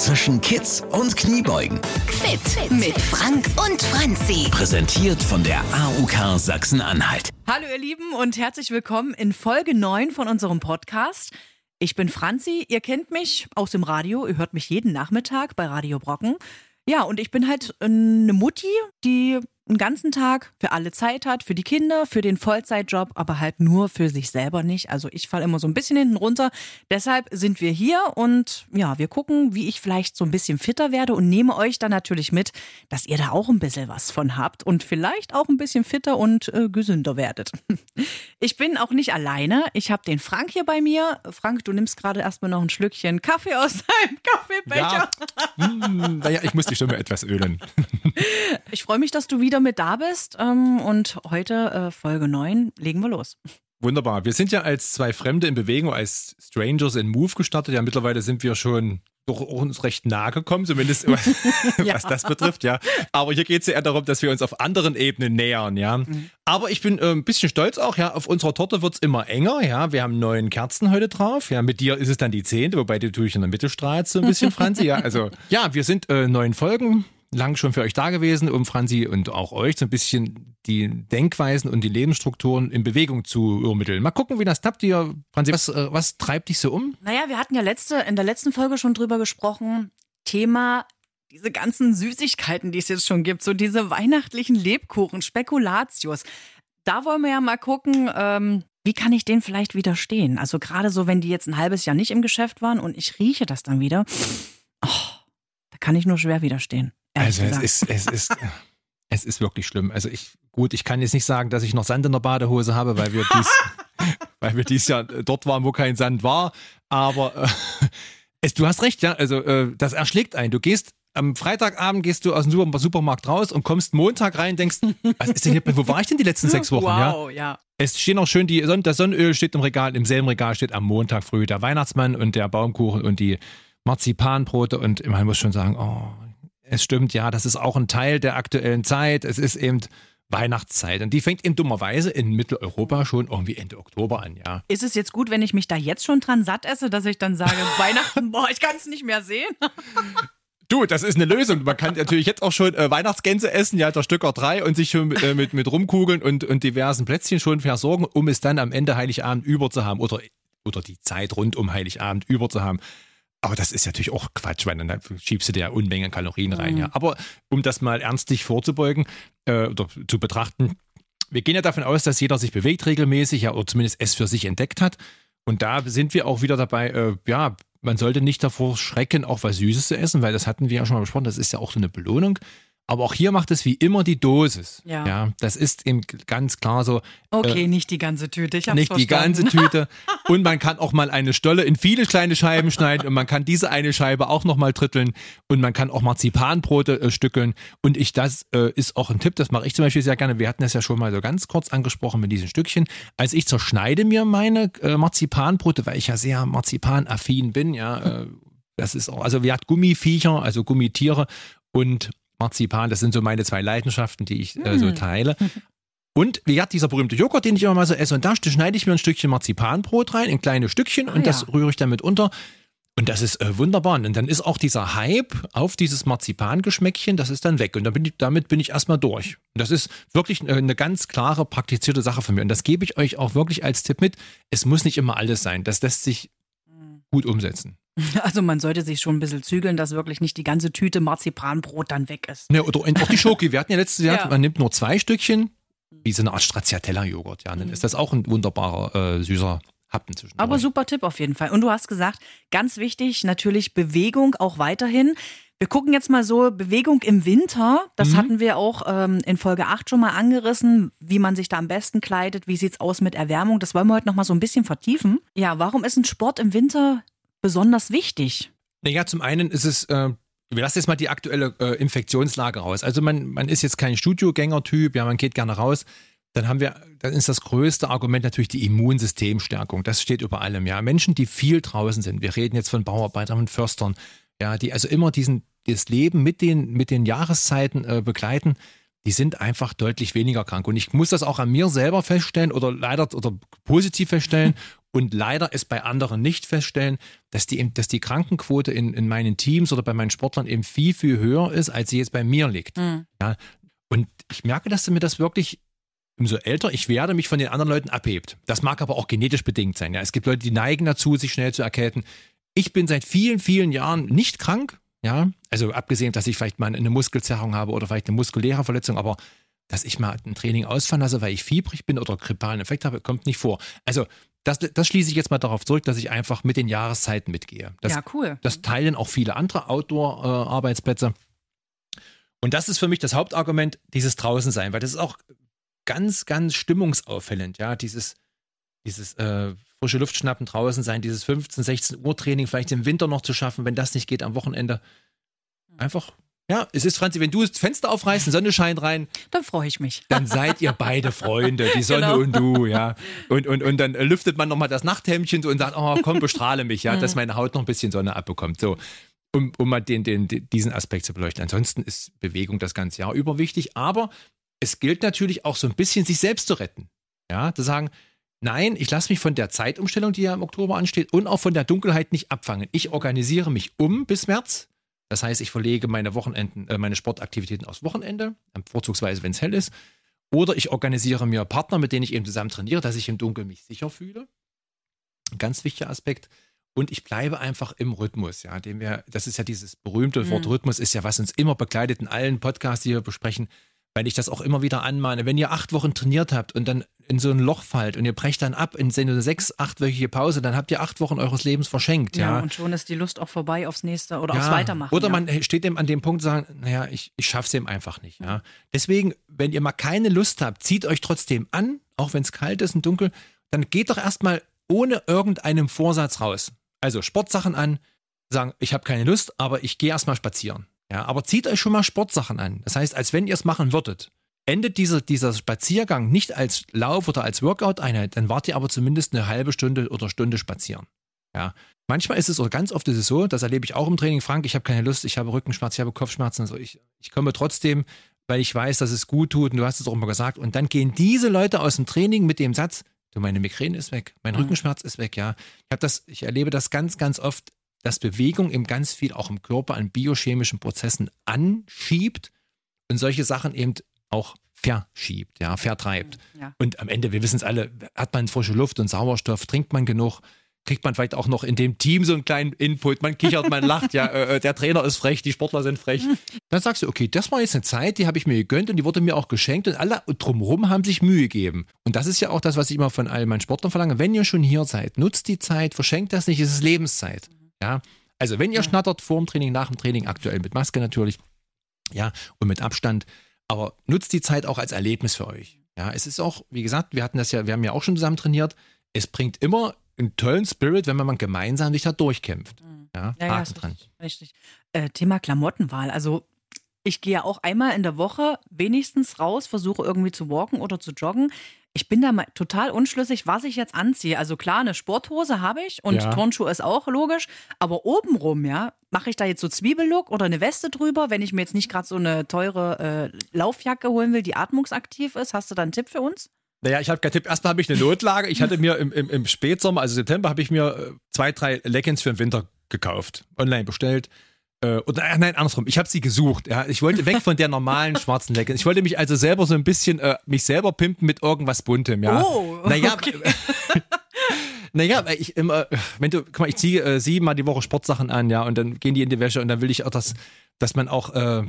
zwischen Kids und Kniebeugen. Fit mit Frank und Franzi. Präsentiert von der AUK Sachsen-Anhalt. Hallo ihr Lieben und herzlich willkommen in Folge 9 von unserem Podcast. Ich bin Franzi, ihr kennt mich aus dem Radio, ihr hört mich jeden Nachmittag bei Radio Brocken. Ja, und ich bin halt eine Mutti, die einen ganzen Tag für alle Zeit hat, für die Kinder, für den Vollzeitjob, aber halt nur für sich selber nicht. Also ich falle immer so ein bisschen hinten runter. Deshalb sind wir hier und ja, wir gucken, wie ich vielleicht so ein bisschen fitter werde und nehme euch dann natürlich mit, dass ihr da auch ein bisschen was von habt und vielleicht auch ein bisschen fitter und äh, gesünder werdet. Ich bin auch nicht alleine. Ich habe den Frank hier bei mir. Frank, du nimmst gerade erstmal noch ein Schlückchen Kaffee aus deinem Kaffeebecher. Ja. Hm, naja, ich muss die Stimme etwas ölen. Ich freue mich, dass du wieder mit da bist. Ähm, und heute, äh, Folge 9, legen wir los. Wunderbar. Wir sind ja als zwei Fremde in Bewegung, als Strangers in Move gestartet. Ja, mittlerweile sind wir schon doch uns recht nahe gekommen, zumindest was, ja. was das betrifft, ja. Aber hier geht es ja eher darum, dass wir uns auf anderen Ebenen nähern, ja. Mhm. Aber ich bin äh, ein bisschen stolz auch, ja. Auf unserer Torte wird es immer enger, ja. Wir haben neun Kerzen heute drauf, ja. Mit dir ist es dann die zehnte, wobei du natürlich in der Mitte strahlst so ein bisschen, Franzi, ja. Also, ja, wir sind äh, neun Folgen lang schon für euch da gewesen, um Franzi und auch euch so ein bisschen die Denkweisen und die Lebensstrukturen in Bewegung zu übermitteln. Mal gucken, wie das tappt ihr. Franzi, was, äh, was treibt dich so um? Naja, wir hatten ja letzte, in der letzten Folge schon drüber gesprochen. Thema diese ganzen Süßigkeiten, die es jetzt schon gibt, so diese weihnachtlichen Lebkuchen, Spekulatius. Da wollen wir ja mal gucken, ähm, wie kann ich denen vielleicht widerstehen? Also gerade so, wenn die jetzt ein halbes Jahr nicht im Geschäft waren und ich rieche das dann wieder, oh, da kann ich nur schwer widerstehen. Also es ist, es ist, es ist wirklich schlimm. Also ich, gut, ich kann jetzt nicht sagen, dass ich noch Sand in der Badehose habe, weil wir dies, weil wir dies Jahr dort waren, wo kein Sand war. Aber äh, es, du hast recht, ja. Also äh, das erschlägt einen. Du gehst am Freitagabend gehst du aus dem Supermarkt raus und kommst Montag rein und denkst, was ist denn hier, wo war ich denn die letzten sechs Wochen? Wow, ja. ja. Es steht noch schön, die Sonne, das Sonnenöl steht im Regal, im selben Regal steht am Montag früh der Weihnachtsmann und der Baumkuchen und die Marzipanbrote und man muss schon sagen, oh, es stimmt, ja, das ist auch ein Teil der aktuellen Zeit. Es ist eben Weihnachtszeit. Und die fängt eben dummerweise in Mitteleuropa schon irgendwie Ende Oktober an, ja. Ist es jetzt gut, wenn ich mich da jetzt schon dran satt esse, dass ich dann sage, Weihnachten, boah, ich kann es nicht mehr sehen? Du, das ist eine Lösung. Man kann natürlich jetzt auch schon äh, Weihnachtsgänse essen, ja, der Stücker drei und sich schon äh, mit, mit Rumkugeln und, und diversen Plätzchen schon versorgen, um es dann am Ende Heiligabend über zu haben oder, oder die Zeit rund um Heiligabend über zu haben. Aber das ist natürlich auch Quatsch, weil dann schiebst du dir Unmengen Kalorien rein. Mhm. Ja. Aber um das mal ernstlich vorzubeugen äh, oder zu betrachten, wir gehen ja davon aus, dass jeder sich bewegt regelmäßig, ja, oder zumindest es für sich entdeckt hat. Und da sind wir auch wieder dabei, äh, ja, man sollte nicht davor schrecken, auch was Süßes zu essen, weil das hatten wir ja schon mal besprochen, das ist ja auch so eine Belohnung. Aber auch hier macht es wie immer die Dosis. Ja. ja das ist eben ganz klar so. Okay, äh, nicht die ganze Tüte. Ich hab's nicht verstanden. die ganze Tüte. und man kann auch mal eine Stolle in viele kleine Scheiben schneiden und man kann diese eine Scheibe auch nochmal dritteln und man kann auch Marzipanbrote äh, stückeln. Und ich, das äh, ist auch ein Tipp, das mache ich zum Beispiel sehr gerne. Wir hatten das ja schon mal so ganz kurz angesprochen mit diesen Stückchen. Als ich zerschneide mir meine äh, Marzipanbrote, weil ich ja sehr marzipanaffin bin, ja, äh, das ist auch, also wir hatten Gummiviecher, also Gummitiere und Marzipan, das sind so meine zwei Leidenschaften, die ich äh, so hm. teile. Und wie hat dieser berühmte Joghurt, den ich immer mal so esse, und da schneide ich mir ein Stückchen Marzipanbrot rein, in kleine Stückchen, ah, und das ja. rühre ich damit unter. Und das ist äh, wunderbar. Und dann ist auch dieser Hype auf dieses Marzipangeschmäckchen, das ist dann weg. Und dann bin ich, damit bin ich erstmal durch. Und das ist wirklich äh, eine ganz klare, praktizierte Sache von mir. Und das gebe ich euch auch wirklich als Tipp mit. Es muss nicht immer alles sein. Das lässt sich hm. gut umsetzen. Also man sollte sich schon ein bisschen zügeln, dass wirklich nicht die ganze Tüte Marzipanbrot dann weg ist. Ne, oder auch die Schoki. Wir hatten ja letztes Jahr, ja. man nimmt nur zwei Stückchen, wie so eine Art Stracciatella-Joghurt. Ja, dann mhm. ist das auch ein wunderbarer, äh, süßer Happen zwischen. Aber super Tipp auf jeden Fall. Und du hast gesagt, ganz wichtig, natürlich Bewegung auch weiterhin. Wir gucken jetzt mal so, Bewegung im Winter, das mhm. hatten wir auch ähm, in Folge 8 schon mal angerissen, wie man sich da am besten kleidet, wie sieht es aus mit Erwärmung, das wollen wir heute noch mal so ein bisschen vertiefen. Ja, warum ist ein Sport im Winter besonders wichtig? Naja, zum einen ist es, äh, wir lassen jetzt mal die aktuelle äh, Infektionslage raus. Also man, man ist jetzt kein Studiogänger-Typ, ja, man geht gerne raus. Dann haben wir, dann ist das größte Argument natürlich die Immunsystemstärkung. Das steht über allem, ja. Menschen, die viel draußen sind. Wir reden jetzt von Bauarbeitern und Förstern, ja, die also immer diesen, das Leben mit den, mit den Jahreszeiten äh, begleiten die sind einfach deutlich weniger krank. Und ich muss das auch an mir selber feststellen oder leider oder positiv feststellen und leider es bei anderen nicht feststellen, dass die, dass die Krankenquote in, in meinen Teams oder bei meinen Sportlern eben viel, viel höher ist, als sie jetzt bei mir liegt. Mhm. Ja, und ich merke, dass mir das wirklich, umso älter ich werde, mich von den anderen Leuten abhebt. Das mag aber auch genetisch bedingt sein. Ja, es gibt Leute, die neigen dazu, sich schnell zu erkälten. Ich bin seit vielen, vielen Jahren nicht krank. Ja, also abgesehen, dass ich vielleicht mal eine Muskelzerrung habe oder vielleicht eine muskuläre Verletzung, aber dass ich mal ein Training ausfallen lasse, weil ich fiebrig bin oder grippalen Effekt habe, kommt nicht vor. Also das, das schließe ich jetzt mal darauf zurück, dass ich einfach mit den Jahreszeiten mitgehe. Das, ja, cool. das teilen auch viele andere Outdoor-Arbeitsplätze. Und das ist für mich das Hauptargument, dieses Draußensein, weil das ist auch ganz, ganz stimmungsauffällend, ja, dieses, dieses äh, frische Luft schnappen, draußen sein, dieses 15, 16 Uhr Training vielleicht im Winter noch zu schaffen, wenn das nicht geht am Wochenende. Einfach, ja, es ist, Franzi, wenn du das Fenster aufreißt, die Sonne scheint rein, Dann freue ich mich. dann seid ihr beide Freunde, die Sonne Genau. und du, ja. Und, und, und dann lüftet man nochmal das Nachthemdchen so und sagt, oh komm, bestrahle mich, ja, dass meine Haut noch ein bisschen Sonne abbekommt. So, um, um mal den, den, den, diesen Aspekt zu beleuchten. Ansonsten ist Bewegung das ganze Jahr über wichtig, aber es gilt natürlich auch so ein bisschen, sich selbst zu retten. Ja, zu sagen, nein, ich lasse mich von der Zeitumstellung, die ja im Oktober ansteht, und auch von der Dunkelheit nicht abfangen. Ich organisiere mich um bis März. Das heißt, ich verlege meine Wochenenden, äh, meine Sportaktivitäten aufs Wochenende, vorzugsweise, wenn es hell ist. Oder ich organisiere mir Partner, mit denen ich eben zusammen trainiere, dass ich im Dunkeln mich sicher fühle. Ein ganz wichtiger Aspekt. Und ich bleibe einfach im Rhythmus, ja, dem wir, das ist ja dieses berühmte Wort Mhm. Rhythmus, ist ja, was uns immer begleitet in allen Podcasts, die wir besprechen, weil ich das auch immer wieder anmahne. Wenn ihr acht Wochen trainiert habt und dann in so ein Loch fallt und ihr brecht dann ab in so eine sechs, achtwöchige Pause, dann habt ihr acht Wochen eures Lebens verschenkt, Ja, ja. und schon ist die Lust auch vorbei aufs nächste oder aufs Ja, Weitermachen. Oder ja. man steht dem an dem Punkt zu sagen, naja, ich, ich schaff's eben einfach nicht. Ja. Deswegen, wenn ihr mal keine Lust habt, zieht euch trotzdem an, auch wenn es kalt ist und dunkel, dann geht doch erstmal ohne irgendeinen Vorsatz raus. Also Sportsachen an, sagen, ich habe keine Lust, aber ich gehe erstmal spazieren. Ja, aber zieht euch schon mal Sportsachen an. Das heißt, als wenn ihr es machen würdet. Endet dieser, dieser Spaziergang nicht als Lauf- oder als Workout-Einheit, dann wart ihr aber zumindest eine halbe Stunde oder Stunde spazieren. Ja. Manchmal ist es oder ganz oft ist es so, das erlebe ich auch im Training, Frank, ich habe keine Lust, ich habe Rückenschmerz, ich habe Kopfschmerzen, also ich, ich komme trotzdem, weil ich weiß, dass es gut tut und du hast es auch immer gesagt. Und dann gehen diese Leute aus dem Training mit dem Satz, du, meine Migräne ist weg, mein Mhm. Rückenschmerz ist weg, ja. Ich habe das, ich erlebe das ganz, ganz oft, dass Bewegung eben ganz viel auch im Körper an biochemischen Prozessen anschiebt und solche Sachen eben auch verschiebt, ja, vertreibt. ja. Und am Ende, wir wissen es alle, hat man frische Luft und Sauerstoff, trinkt man genug, kriegt man vielleicht auch noch in dem Team so einen kleinen Input, man kichert, man lacht, ja, äh, der Trainer ist frech, die Sportler sind frech. Dann sagst du, okay, das war jetzt eine Zeit, die habe ich mir gegönnt und die wurde mir auch geschenkt und alle drumherum haben sich Mühe gegeben. Und das ist ja auch das, was ich immer von all meinen Sportlern verlange. Wenn ihr schon hier seid, nutzt die Zeit, verschenkt das nicht, es ist Lebenszeit. Ja, also wenn ihr schnattert vor dem Training, nach dem Training, aktuell mit Maske natürlich, ja, und mit Abstand, aber nutzt die Zeit auch als Erlebnis für euch. Ja, es ist auch, wie gesagt, wir hatten das ja, wir haben ja auch schon zusammen trainiert. Es bringt immer einen tollen Spirit, wenn man gemeinsam sich da durchkämpft. Ja, Ja, ja, dran. richtig. richtig. Äh, Thema Klamottenwahl. Also ich gehe ja auch einmal in der Woche wenigstens raus, versuche irgendwie zu walken oder zu joggen. Ich bin da mal total unschlüssig, was ich jetzt anziehe. Also klar, eine Sporthose habe ich und Ja. Turnschuhe ist auch logisch. Aber obenrum, ja, mache ich da jetzt so Zwiebellook oder eine Weste drüber, wenn ich mir jetzt nicht gerade so eine teure äh, Laufjacke holen will, die atmungsaktiv ist. Hast du da einen Tipp für uns? Naja, ich habe keinen Tipp. Erstmal habe ich eine Notlage. Ich hatte mir im, im, im Spätsommer, also September, habe ich mir äh, zwei, drei Leggings für den Winter gekauft. Online bestellt. Äh, oder äh, nein, andersrum. Ich habe sie gesucht. Ja. Ich wollte weg von der normalen schwarzen Leggings. Ich wollte mich also selber so ein bisschen, äh, mich selber pimpen mit irgendwas Buntem. Ja. Oh, naja, okay. Naja, weil ich immer, wenn du, guck mal, ich ziehe äh, siebenmal die Woche Sportsachen an, ja, und dann gehen die in die Wäsche und dann will ich auch, dass, dass man auch äh,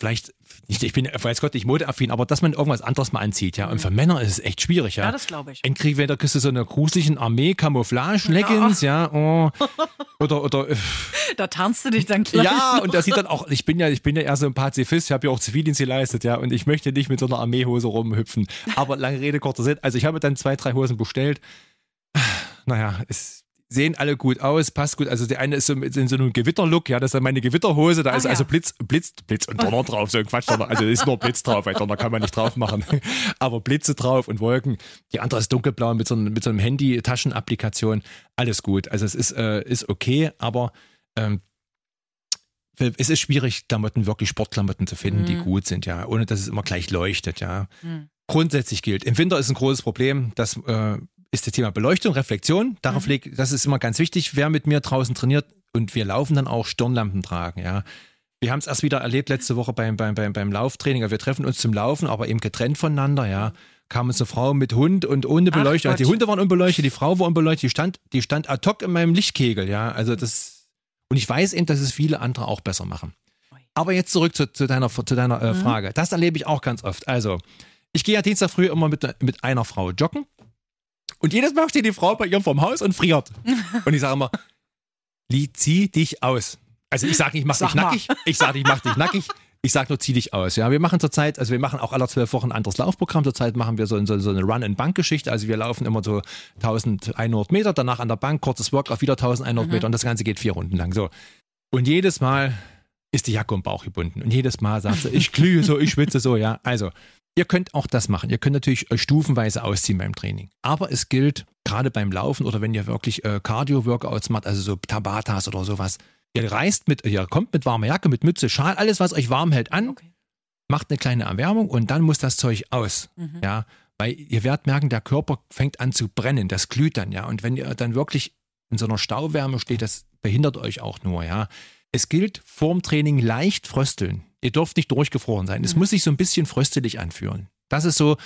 vielleicht, nicht, ich bin, weiß Gott, nicht modeaffin, aber dass man irgendwas anderes mal anzieht, ja. Und für Männer ist es echt schwierig, ja. Ja, das glaube ich. Entweder kriegst du so eine gruseligen Armee-Camouflage-Leggings, ja, oh, oder, oder, äh, Da tarnst du dich dann gleich. ja, und das sieht dann auch, ich bin ja, ich bin ja eher so ein Pazifist, ich habe ja auch Zivildienst geleistet, ja, und ich möchte nicht mit so einer Armeehose rumhüpfen. Aber lange Rede, kurzer Sinn. Also ich habe dann zwei, drei Hosen bestellt. Naja, es sehen alle gut aus, passt gut. Also der eine ist so in so einem Gewitterlook, ja, das ist meine Gewitterhose, da Ach ist ja. also Blitz, Blitz, Blitz und Donner drauf, so ein Quatsch. Donner. Also ist nur Blitz drauf, weil Donner kann man nicht drauf machen. Aber Blitze drauf und Wolken. Die andere ist dunkelblau mit so, einem- mit so einem Handy-Taschenapplikation. Alles gut. Also es ist, äh, ist okay, aber ähm, es ist schwierig, Klamotten, wirklich Sportklamotten zu finden, die Mhm. gut sind, ja, ohne dass es immer gleich leuchtet, ja. Hm. Grundsätzlich gilt, im Winter ist ein großes Problem, dass äh, ist das Thema Beleuchtung, Reflexion. Darauf Mhm. leg, das ist immer ganz wichtig. Wer mit mir draußen trainiert und wir laufen dann auch Stirnlampen tragen, ja. Wir haben es erst wieder erlebt letzte Woche beim, beim, beim, beim Lauftraining. Wir treffen uns zum Laufen, aber eben getrennt voneinander, ja. Kam uns eine Frau mit Hund und ohne Beleuchtung. Also die. Hunde waren unbeleuchtet, die Frau war unbeleuchtet, die stand, die stand ad hoc in meinem Lichtkegel, ja. Also das, und ich weiß eben, dass es viele andere auch besser machen. Aber jetzt zurück zu, zu deiner, zu deiner äh, Frage. Das erlebe ich auch ganz oft. Also, ich gehe ja Dienstag früh immer mit, mit einer Frau joggen. Und jedes Mal steht die Frau bei ihr vorm Haus und friert. Und ich sage immer, zieh dich aus. Also ich sage nicht, mach Sag dich nackig. Ich sage nicht, mach dich nackig. Ich sage nur, zieh dich aus. Ja, wir machen zurzeit, also wir machen auch alle zwölf Wochen ein anderes Laufprogramm. Zurzeit machen wir so, so, so eine Run-and-Bank-Geschichte. Also wir laufen immer so 1100 Meter, danach an der Bank, kurzes Workout, wieder 1100 Meter und das Ganze geht vier Runden lang. So. Und jedes Mal ist die Jacke um den Bauch gebunden. Und jedes Mal sagt sie, ich glühe so, ich schwitze so, ja. Also, ihr könnt auch das machen. Ihr könnt natürlich euch stufenweise ausziehen beim Training. Aber es gilt, gerade beim Laufen oder wenn ihr wirklich äh, Cardio-Workouts macht, also so Tabatas oder sowas, ihr reist mit, ihr kommt mit warmer Jacke, mit Mütze, Schal, alles, was euch warm hält, an, Okay. macht eine kleine Erwärmung und dann muss das Zeug aus. Mhm. Ja, weil ihr werdet merken, der Körper fängt an zu brennen, das glüht dann, ja. Und wenn ihr dann wirklich in so einer Stauwärme steht, das behindert euch auch nur, ja. Es gilt vorm Training leicht frösteln. Ihr dürft nicht durchgefroren sein. Es muss sich so ein bisschen fröstelig anfühlen. Das ist so,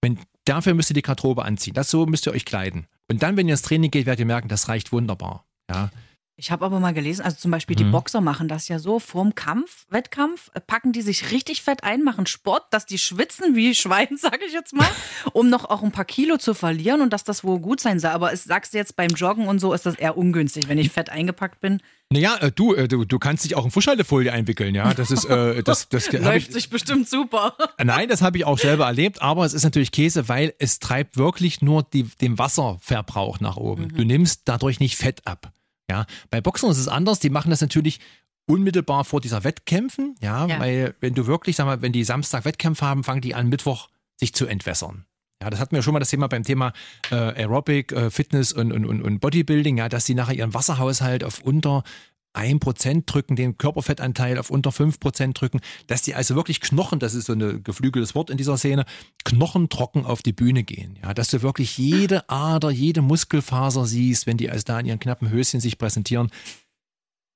wenn, dafür müsst ihr die Garderobe anziehen. Das so müsst ihr euch kleiden. Und dann, wenn ihr ins Training geht, werdet ihr merken, das reicht wunderbar. Ja. Ich habe aber mal gelesen, also zum Beispiel die Mhm. Boxer machen das ja so, vorm Kampf, Wettkampf, äh, packen die sich richtig fett ein, machen Sport, dass die schwitzen wie Schwein, sage ich jetzt mal, um noch auch ein paar Kilo zu verlieren und dass das wohl gut sein soll. Aber es, sagst du jetzt beim Joggen und so, ist das eher ungünstig, wenn ich fett eingepackt bin. Naja, äh, du, äh, du, du kannst dich auch in Fußhaltefolie einwickeln, ja. Das ist, äh, das, das Läuft ich, sich bestimmt super. Nein, das habe ich auch selber erlebt, aber es ist natürlich Käse, weil es treibt wirklich nur die, den Wasserverbrauch nach oben. Mhm. Du nimmst dadurch nicht Fett ab. Ja, bei Boxern ist es anders. Die machen das natürlich unmittelbar vor dieser Wettkämpfen. Ja, Ja. weil wenn du wirklich, sag mal, wenn die Samstag Wettkämpfe haben, fangen die an Mittwoch sich zu entwässern. Ja, das hatten wir schon mal das Thema beim Thema äh, Aerobic, äh, Fitness und, und, und, Bodybuilding, ja, dass sie nachher ihren Wasserhaushalt auf unter 1% drücken, den Körperfettanteil auf unter 5% drücken, dass die also wirklich Knochen, das ist so ein geflügeltes Wort in dieser Szene, knochentrocken auf die Bühne gehen. Ja, dass du wirklich jede Ader, jede Muskelfaser siehst, wenn die also da in ihren knappen Höschen sich präsentieren.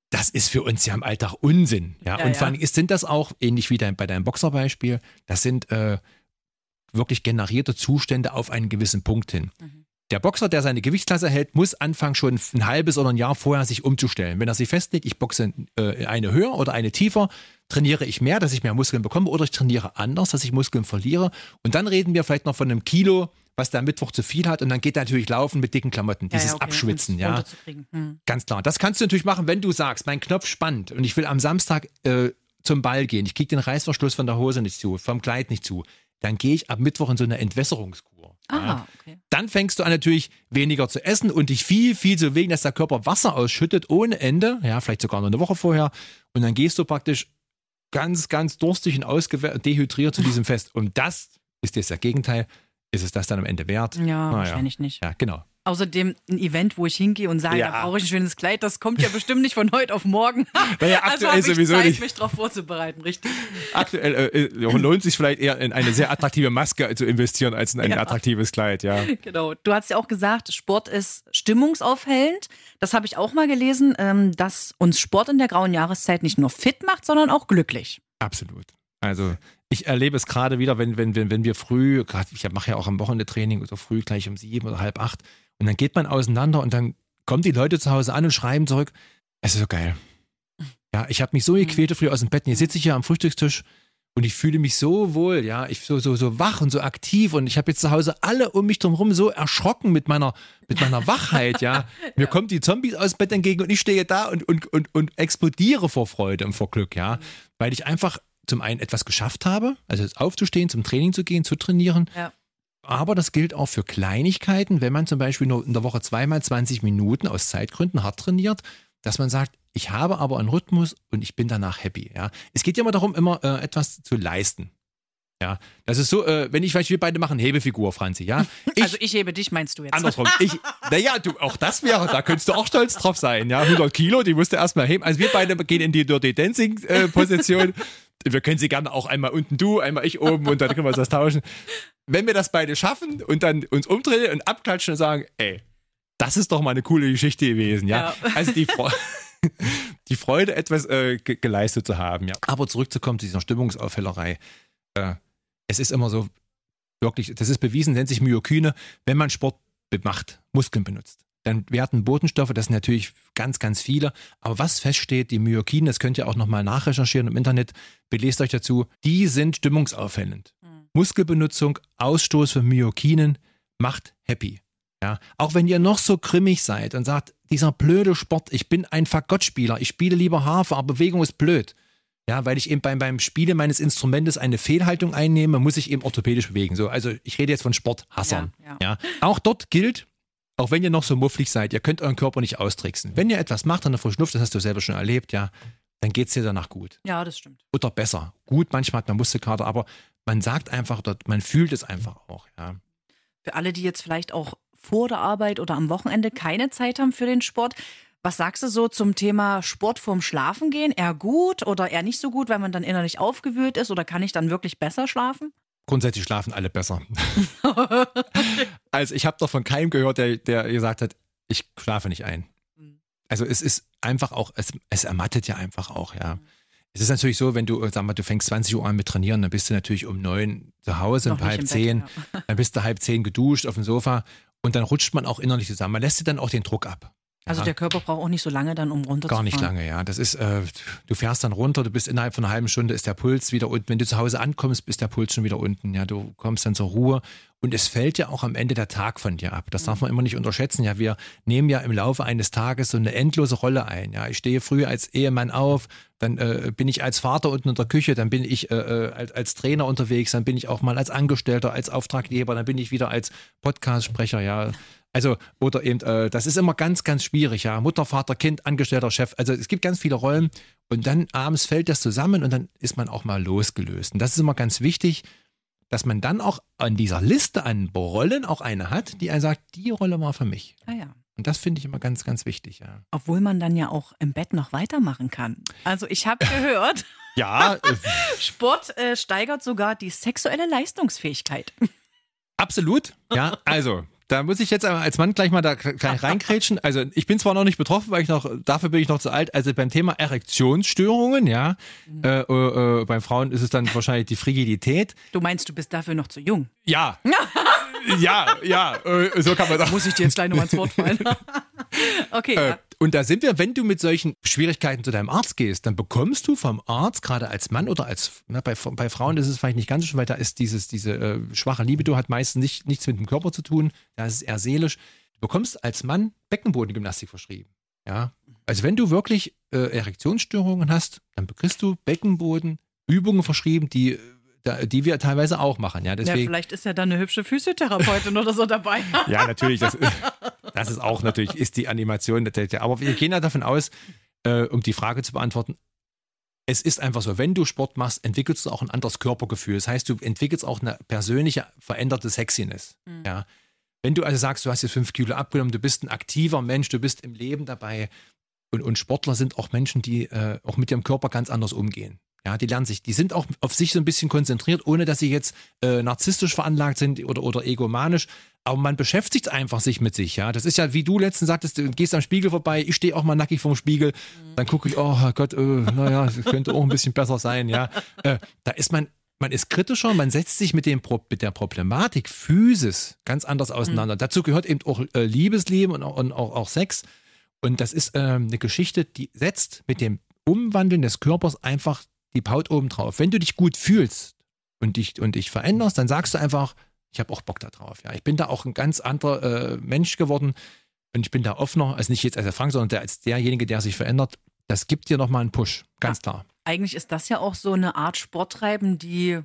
Das ist für uns ja im Alltag Unsinn. Ja, Ja, und vor allem sind das auch, ähnlich wie dein, bei deinem Boxerbeispiel, das sind äh, wirklich generierte Zustände auf einen gewissen Punkt hin. Mhm. Der Boxer, der seine Gewichtsklasse hält, muss anfangen, schon ein halbes oder ein Jahr vorher sich umzustellen. Wenn er sich festlegt, ich boxe äh, eine höher oder eine tiefer, trainiere ich mehr, dass ich mehr Muskeln bekomme, oder ich trainiere anders, dass ich Muskeln verliere. Und dann reden wir vielleicht noch von einem Kilo, was der am Mittwoch zu viel hat. Und dann geht er natürlich laufen mit dicken Klamotten. Dieses Ja, okay, Abschwitzen, ja. Hm. Ganz klar. Das kannst du natürlich machen, wenn du sagst, mein Knopf spannt und ich will am Samstag äh, zum Ball gehen. Ich kriege den Reißverschluss von der Hose nicht zu, vom Kleid nicht zu. Dann gehe ich ab Mittwoch in so eine Entwässerungskur. Ah, okay. Dann fängst du an natürlich weniger zu essen und dich viel, viel zu bewegen, dass der Körper Wasser ausschüttet ohne Ende. Ja, vielleicht sogar noch eine Woche vorher. Und dann gehst du praktisch ganz, ganz durstig und ausgewe- dehydriert zu diesem Fest. Und das ist jetzt das Gegenteil. Ist es das dann am Ende wert? Ja, Na wahrscheinlich nicht. Ja, genau. Außerdem ein Event, wo ich hingehe und sage, Ja. da brauche ich ein schönes Kleid, das kommt ja bestimmt nicht von heute auf morgen. Naja, also aktuell habe ich sowieso Zeit, nicht. mich darauf vorzubereiten, richtig. Aktuell äh, äh, lohnt sich vielleicht eher in eine sehr attraktive Maske zu investieren als in ein Ja. attraktives Kleid, ja. Genau. Du hast ja auch gesagt, Sport ist stimmungsaufhellend. Das habe ich auch mal gelesen, ähm, dass uns Sport in der grauen Jahreszeit nicht nur fit macht, sondern auch glücklich. Absolut. Also ich erlebe es gerade wieder, wenn, wenn, wenn, wenn wir früh, gerade ich mache ja auch am Wochenende Training oder früh gleich um sieben oder halb acht und dann geht man auseinander und dann kommen die Leute zu Hause an und schreiben zurück, es ist so geil. Ja, ich habe mich so gequält früh aus dem Bett und jetzt sitze ich hier am Frühstückstisch und ich fühle mich so wohl, ja, ich so, so, so wach und so aktiv und ich habe jetzt zu Hause alle um mich drumherum so erschrocken mit meiner, mit meiner Wachheit, ja. Mir kommen die Zombies aus dem Bett entgegen und ich stehe da und, und, und, und explodiere vor Freude und vor Glück, ja. Weil ich einfach zum einen etwas geschafft habe, also aufzustehen, zum Training zu gehen, zu trainieren. Ja. Aber das gilt auch für Kleinigkeiten, wenn man zum Beispiel nur in der Woche zweimal 20 Minuten aus Zeitgründen hart trainiert, dass man sagt, ich habe aber einen Rhythmus und ich bin danach happy. Ja. Es geht ja immer darum, immer äh, etwas zu leisten. Ja, das ist so, äh, wenn ich, vielleicht wir beide machen Hebefigur, Franzi, ja. Ich, also ich hebe dich, meinst du jetzt? Andersrum. Ich, naja, du, auch das wäre, da könntest du auch stolz drauf sein. Ja, 100 Kilo, die musst du erstmal heben. Also wir beide gehen in die Dirty Dancing äh, Position. Wir können sie gerne auch einmal unten du, einmal ich oben und dann können wir uns das tauschen. Wenn wir das beide schaffen und dann uns umdrehen und abklatschen und sagen, ey, das ist doch mal eine coole Geschichte gewesen, ja. Ja. Also die, Fre die Freude, etwas äh, ge geleistet zu haben, ja. Aber zurückzukommen zu dieser Stimmungsaufhellerei. Äh, es ist immer so, wirklich, das ist bewiesen, nennt sich Myokine, wenn man Sport macht, Muskeln benutzt. Dann werden Botenstoffe, das sind natürlich ganz, ganz viele. Aber was feststeht, die Myokine, das könnt ihr auch nochmal nachrecherchieren im Internet, belest euch dazu, die sind stimmungsaufhellend. Muskelbenutzung, Ausstoß von Myokinen macht happy. Ja, auch wenn ihr noch so grimmig seid und sagt, dieser blöde Sport, ich bin ein Fagottspieler, ich spiele lieber Harfe, aber Bewegung ist blöd. Ja, weil ich eben beim, beim Spiele meines Instrumentes eine Fehlhaltung einnehme, muss ich eben orthopädisch bewegen. So, also ich rede jetzt von Sporthassern. Ja, Ja, Auch dort gilt, auch wenn ihr noch so mufflig seid, ihr könnt euren Körper nicht austricksen. Wenn ihr etwas macht an der frischen Luft, das hast du selber schon erlebt, ja, dann geht's dir danach gut. Ja, das stimmt. Oder besser. Gut, manchmal hat man Muskelkater, aber man sagt einfach, dort, man fühlt es einfach auch. Ja. Für alle, die jetzt vielleicht auch vor der Arbeit oder am Wochenende keine Zeit haben für den Sport, was sagst du so zum Thema Sport vorm Schlafen gehen? Eher gut oder eher nicht so gut, weil man dann innerlich aufgewühlt ist oder kann ich dann wirklich besser schlafen? Grundsätzlich schlafen alle besser. also ich habe doch von keinem gehört, der, der gesagt hat, ich schlafe nicht ein. Mhm. Also es ist einfach auch, es, es ermattet ja einfach auch, ja. Es ist natürlich so, wenn du, sag mal, du fängst 20 Uhr an mit Trainieren, dann bist du natürlich um neun zu Hause, um halb im Bett, zehn, ja. dann bist du halb zehn geduscht auf dem Sofa und dann rutscht man auch innerlich zusammen. Man lässt dir dann auch den Druck ab. Also Ja. der Körper braucht auch nicht so lange dann, um runterzufahren. Gar nicht lange, ja. Das ist, äh, du fährst dann runter, du bist innerhalb von einer halben Stunde ist der Puls wieder unten. Wenn du zu Hause ankommst, ist der Puls schon wieder unten. Ja, du kommst dann zur Ruhe und es fällt ja auch am Ende der Tag von dir ab. Das darf man immer nicht unterschätzen. Ja, wir nehmen ja im Laufe eines Tages so eine endlose Rolle ein. Ja, ich stehe früh als Ehemann auf, dann äh, bin ich als Vater unten in der Küche, dann bin ich äh, äh, als, als Trainer unterwegs, dann bin ich auch mal als Angestellter, als Auftraggeber, dann bin ich wieder als Podcast-Sprecher, ja. Also, oder eben, äh, das ist immer ganz, ganz schwierig, ja. Mutter, Vater, Kind, Angestellter, Chef. Also es gibt ganz viele Rollen und dann abends fällt das zusammen und dann ist man auch mal losgelöst. Und das ist immer ganz wichtig, dass man dann auch an dieser Liste an Rollen auch eine hat, die einen sagt, die Rolle war für mich. Ah ja. Und das finde ich immer ganz, ganz wichtig, ja. Obwohl man dann ja auch im Bett noch weitermachen kann. Also ich habe gehört, Ja, äh, Sport äh, steigert sogar die sexuelle Leistungsfähigkeit. Absolut. Ja, also, da muss ich jetzt als Mann gleich mal da gleich reinkrätschen. Also, ich bin zwar noch nicht betroffen, weil ich noch, dafür bin ich noch zu alt. Also beim Thema Erektionsstörungen, ja, äh, äh, äh, bei Frauen ist es dann wahrscheinlich die Frigidität. Du meinst, du bist dafür noch zu jung? Ja. ja, ja, äh, so kann man sagen. Muss ich dir jetzt gleich nochmal ins Wort fallen? okay, Äh, ja. Und da sind wir, wenn du mit solchen Schwierigkeiten zu deinem Arzt gehst, dann bekommst du vom Arzt, gerade als Mann oder als, na, bei, bei Frauen ist es vielleicht nicht ganz so schön, weil da ist dieses, diese äh, schwache Libido hat meistens nicht, nichts mit dem Körper zu tun, da ist es eher seelisch. Du bekommst als Mann Beckenbodengymnastik verschrieben. Ja. Also wenn du wirklich äh, Erektionsstörungen hast, dann kriegst du Beckenbodenübungen verschrieben, die, äh, da, die wir teilweise auch machen. Ja, ja, deswegen. vielleicht ist ja dann eine hübsche Physiotherapeutin oder so dabei. Ja, natürlich. Das, das ist auch natürlich, ist die Animation. der- der- Aber wir gehen ja davon aus, äh, um die Frage zu beantworten, es ist einfach so, wenn du Sport machst, entwickelst du auch ein anderes Körpergefühl. Das heißt, du entwickelst auch eine persönliche veränderte Sexiness. Ja. Wenn du also sagst, du hast jetzt fünf Kilo abgenommen, du bist ein aktiver Mensch, du bist im Leben dabei. Und, und Sportler sind auch Menschen, die äh, auch mit ihrem Körper ganz anders umgehen. Ja, die lernen sich, die sind auch auf sich so ein bisschen konzentriert, ohne dass sie jetzt äh, narzisstisch veranlagt sind oder, oder egomanisch. Aber man beschäftigt einfach sich mit sich, ja. Das ist ja, wie du letztens sagtest, du gehst am Spiegel vorbei, ich stehe auch mal nackig vorm Spiegel, dann gucke ich, oh Gott, äh, naja, könnte auch ein bisschen besser sein, ja. Äh, da ist man, man ist kritischer, man setzt sich mit, dem, Pro- mit der Problematik Physis ganz anders auseinander. Dazu gehört eben auch äh, Liebesleben und, auch- und auch, auch Sex. Und das ist ähm, eine Geschichte, die setzt mit dem Umwandeln des Körpers einfach die Haut oben drauf. Wenn du dich gut fühlst und dich, und dich veränderst, dann sagst du einfach, ich habe auch Bock da drauf. Ja, ich bin da auch ein ganz anderer äh, Mensch geworden und ich bin da offener, also nicht jetzt als der Frank, sondern der, als derjenige, der sich verändert. Das gibt dir nochmal einen Push, ganz klar. Eigentlich ist das ja auch so eine Art Sporttreiben, die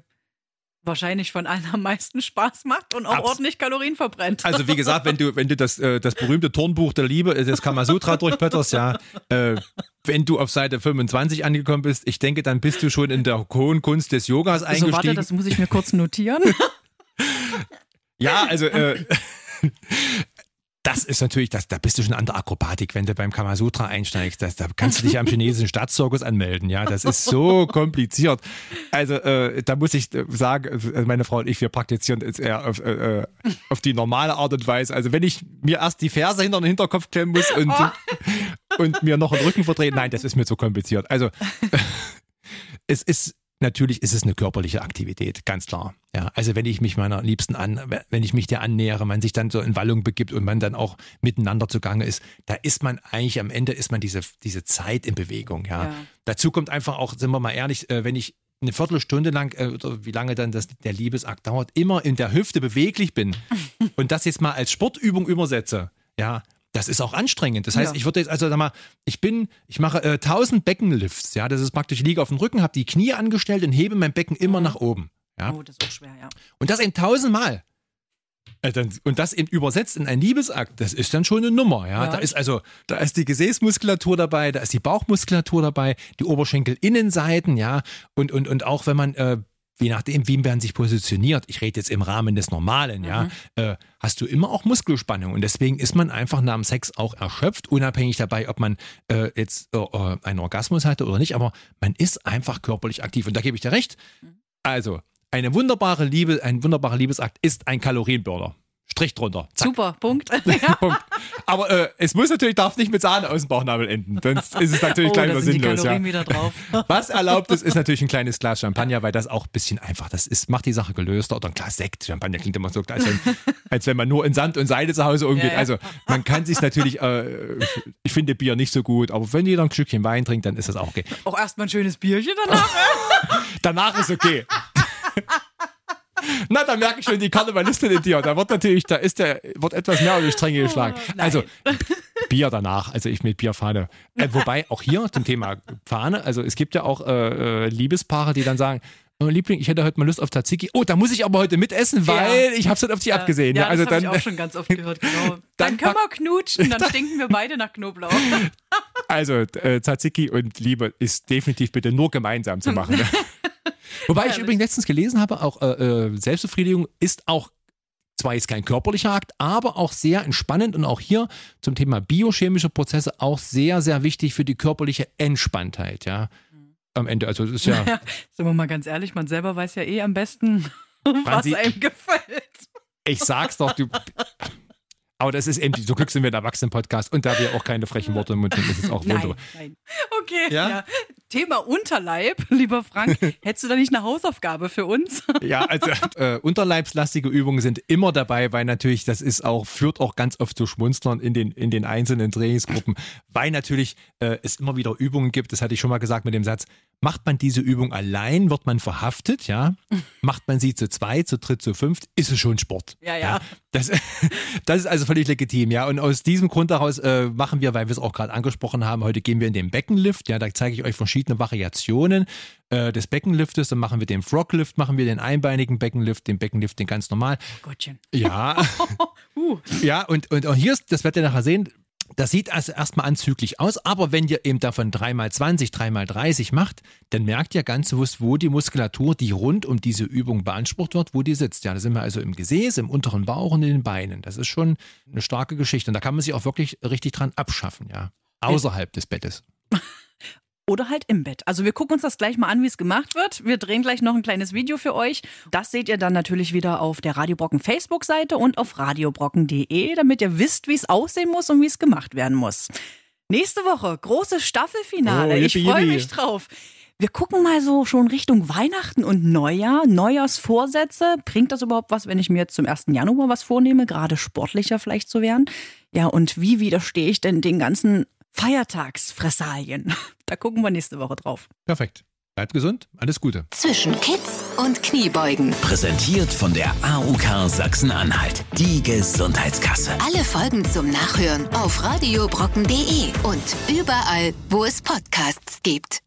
wahrscheinlich von allen am meisten Spaß macht und auch Abs- ordentlich Kalorien verbrennt. Also wie gesagt, wenn du, wenn du das, äh, das berühmte Turnbuch der Liebe, äh, das Kamasutra durchblätterst, ja, äh, wenn du auf Seite 25 angekommen bist, ich denke, dann bist du schon in der hohen Kunst des Yogas so, eingestiegen. warte, das muss ich mir kurz notieren. Ja, also äh, das ist natürlich, das, da bist du schon an der Akrobatik, wenn du beim Kamasutra einsteigst. Das, da kannst du dich am chinesischen Staatszirkus anmelden. Ja, das ist so kompliziert. Also äh, da muss ich äh, sagen, äh, meine Frau und ich, wir praktizieren es eher auf, äh, äh, auf die normale Art und Weise. Also wenn ich mir erst die Ferse hinter den Hinterkopf klemmen muss und, und mir noch den Rücken verdrehen, nein, das ist mir zu kompliziert. Also es ist natürlich ist es eine körperliche Aktivität, ganz klar. Ja, also wenn ich mich meiner Liebsten an, wenn ich mich der annähere, man sich dann so in Wallung begibt und man dann auch miteinander zugange ist, da ist man eigentlich am Ende ist man diese, diese Zeit in Bewegung. Ja. Ja. Dazu kommt einfach auch, sind wir mal ehrlich, äh, wenn ich eine Viertelstunde lang äh, oder wie lange dann das, der Liebesakt dauert, immer in der Hüfte beweglich bin und das jetzt mal als Sportübung übersetze, ja, das ist auch anstrengend. Das heißt, Ja. ich würde jetzt also sag mal, ich bin, ich mache äh, 1000 Beckenlifts, ja, das ist praktisch, ich liege auf dem Rücken, habe die Knie angestellt und hebe mein Becken immer nach oben, ja, Oh, das ist auch schwer, ja. und das eben tausendmal. Äh, Und das eben übersetzt in einen Liebesakt, das ist dann schon eine Nummer, ja. Ja. Da ist also, da ist die Gesäßmuskulatur dabei, da ist die Bauchmuskulatur dabei, die Oberschenkelinnenseiten, ja. Und, und, und auch wenn man, äh, je nachdem, wie man sich positioniert, ich rede jetzt im Rahmen des Normalen, ja, äh, hast du immer auch Muskelspannung. Und deswegen ist man einfach nach dem Sex auch erschöpft, unabhängig dabei, ob man äh, jetzt äh, äh, einen Orgasmus hatte oder nicht, aber man ist einfach körperlich aktiv. Und da gebe ich dir recht. Also, eine wunderbare Liebe, ein wunderbarer Liebesakt ist ein Kalorienburner. Strich drunter. Zack. Super, Punkt. Punkt. Aber äh, es muss natürlich, darf nicht mit Sahne aus dem Bauchnabel enden. Sonst ist es natürlich Oh, gleich wieder die sinnlos. Kalorien Ja. wieder drauf. Was erlaubt ist, ist natürlich ein kleines Glas Champagner, weil das auch ein bisschen einfach, das ist, macht die Sache gelöster. Oder ein Glas Sekt. Champagner klingt immer so, als wenn, als wenn man nur in Sand und Seide zu Hause umgeht. Ja, ja. Also man kann sich natürlich, äh, ich finde Bier nicht so gut, aber wenn jeder ein Stückchen Wein trinkt, dann ist das auch okay. Auch erstmal ein schönes Bierchen danach. Danach ist okay. Na, da merke ich schon die Karnevalistin in dir. Da wird natürlich, da ist der, wird etwas mehr auf die Stränge geschlagen. Oh. Also, Bier danach, also ich mit Bierfahne. Äh, wobei, auch hier zum Thema Fahne, also es gibt ja auch äh, äh, Liebespaare, die dann sagen, oh, Liebling, ich hätte heute mal Lust auf Tzatziki. Oh, da muss ich aber heute mitessen, weil ich hab's nicht auf dich abgesehen. Ja, also das habe ich auch schon ganz oft gehört, genau. Dann, Dann können wir knutschen, dann stinken wir beide nach Knoblauch. Also äh, Tzatziki und Liebe ist definitiv bitte nur gemeinsam zu machen. Wobei ich Herrlich. übrigens letztens gelesen habe, auch äh, äh, Selbstbefriedigung ist auch zwar jetzt kein körperlicher Akt, aber auch sehr entspannend und auch hier zum Thema biochemische Prozesse auch sehr, sehr wichtig für die körperliche Entspanntheit, ja. Am Ende, also das ist ja, Ja, sind wir mal ganz ehrlich, man selber weiß ja eh am besten, was Franzi- einem gefällt. ich sag's doch, du. Aber das ist eben, so Glück sind wir ein Erwachsenen-Podcast und da wir auch keine frechen Worte im Mund nehmen, ist es auch Nein, wunderbar. nein. Okay, Ja? ja? Thema Unterleib, lieber Frank. Hättest du da nicht eine Hausaufgabe für uns? Ja, also äh, unterleibslastige Übungen sind immer dabei, weil natürlich das ist auch führt auch ganz oft zu Schmunzlern in den in den einzelnen Trainingsgruppen, weil natürlich äh, es immer wieder Übungen gibt. Das hatte ich schon mal gesagt mit dem Satz: Macht man diese Übung allein, wird man verhaftet, ja. Macht man sie zu zweit, zu dritt, zu fünft, ist es schon Sport. Ja, ja. Das, das ist also völlig legitim, ja. Und aus diesem Grund daraus äh, machen wir, weil wir es auch gerade angesprochen haben, heute gehen wir in den Beckenlift. Ja, da zeige ich euch verschiedene Variationen äh, des Beckenliftes. Dann machen wir den Froglift, machen wir den einbeinigen Beckenlift, den Beckenlift, den ganz normal. Gottchen. Ja, Uh, ja. Und, und auch hier ist, das werdet ihr nachher sehen, das sieht also erstmal anzüglich aus, aber wenn ihr eben davon 3x20, 3x30 macht, dann merkt ihr ganz bewusst, wo die Muskulatur, die rund um diese Übung beansprucht wird, wo die sitzt. Ja, da sind wir also im Gesäß, im unteren Bauch und in den Beinen. Das ist schon eine starke Geschichte. Und da kann man sich auch wirklich richtig dran abschaffen, ja. Außerhalb des Bettes. Oder halt im Bett. Also wir gucken uns das gleich mal an, wie es gemacht wird. Wir drehen gleich noch ein kleines Video für euch. Das seht ihr dann natürlich wieder auf der Radio Brocken Facebook-Seite und auf radiobrocken.de, damit ihr wisst, wie es aussehen muss und wie es gemacht werden muss. Nächste Woche, großes Staffelfinale. Oh, ich yippie, freue yippie. mich drauf. Wir gucken mal so schon Richtung Weihnachten und Neujahr, Neujahrsvorsätze. Bringt das überhaupt was, wenn ich mir jetzt zum 1. Januar was vornehme, gerade sportlicher vielleicht zu werden? Ja, und wie widerstehe ich denn den ganzen Feiertagsfressalien? Da gucken wir nächste Woche drauf. Perfekt. Bleibt gesund, alles Gute. Zwischen Kids und Kniebeugen. Präsentiert von der AUK Sachsen-Anhalt. Die Gesundheitskasse. Alle Folgen zum Nachhören auf radiobrocken.de und überall, wo es Podcasts gibt.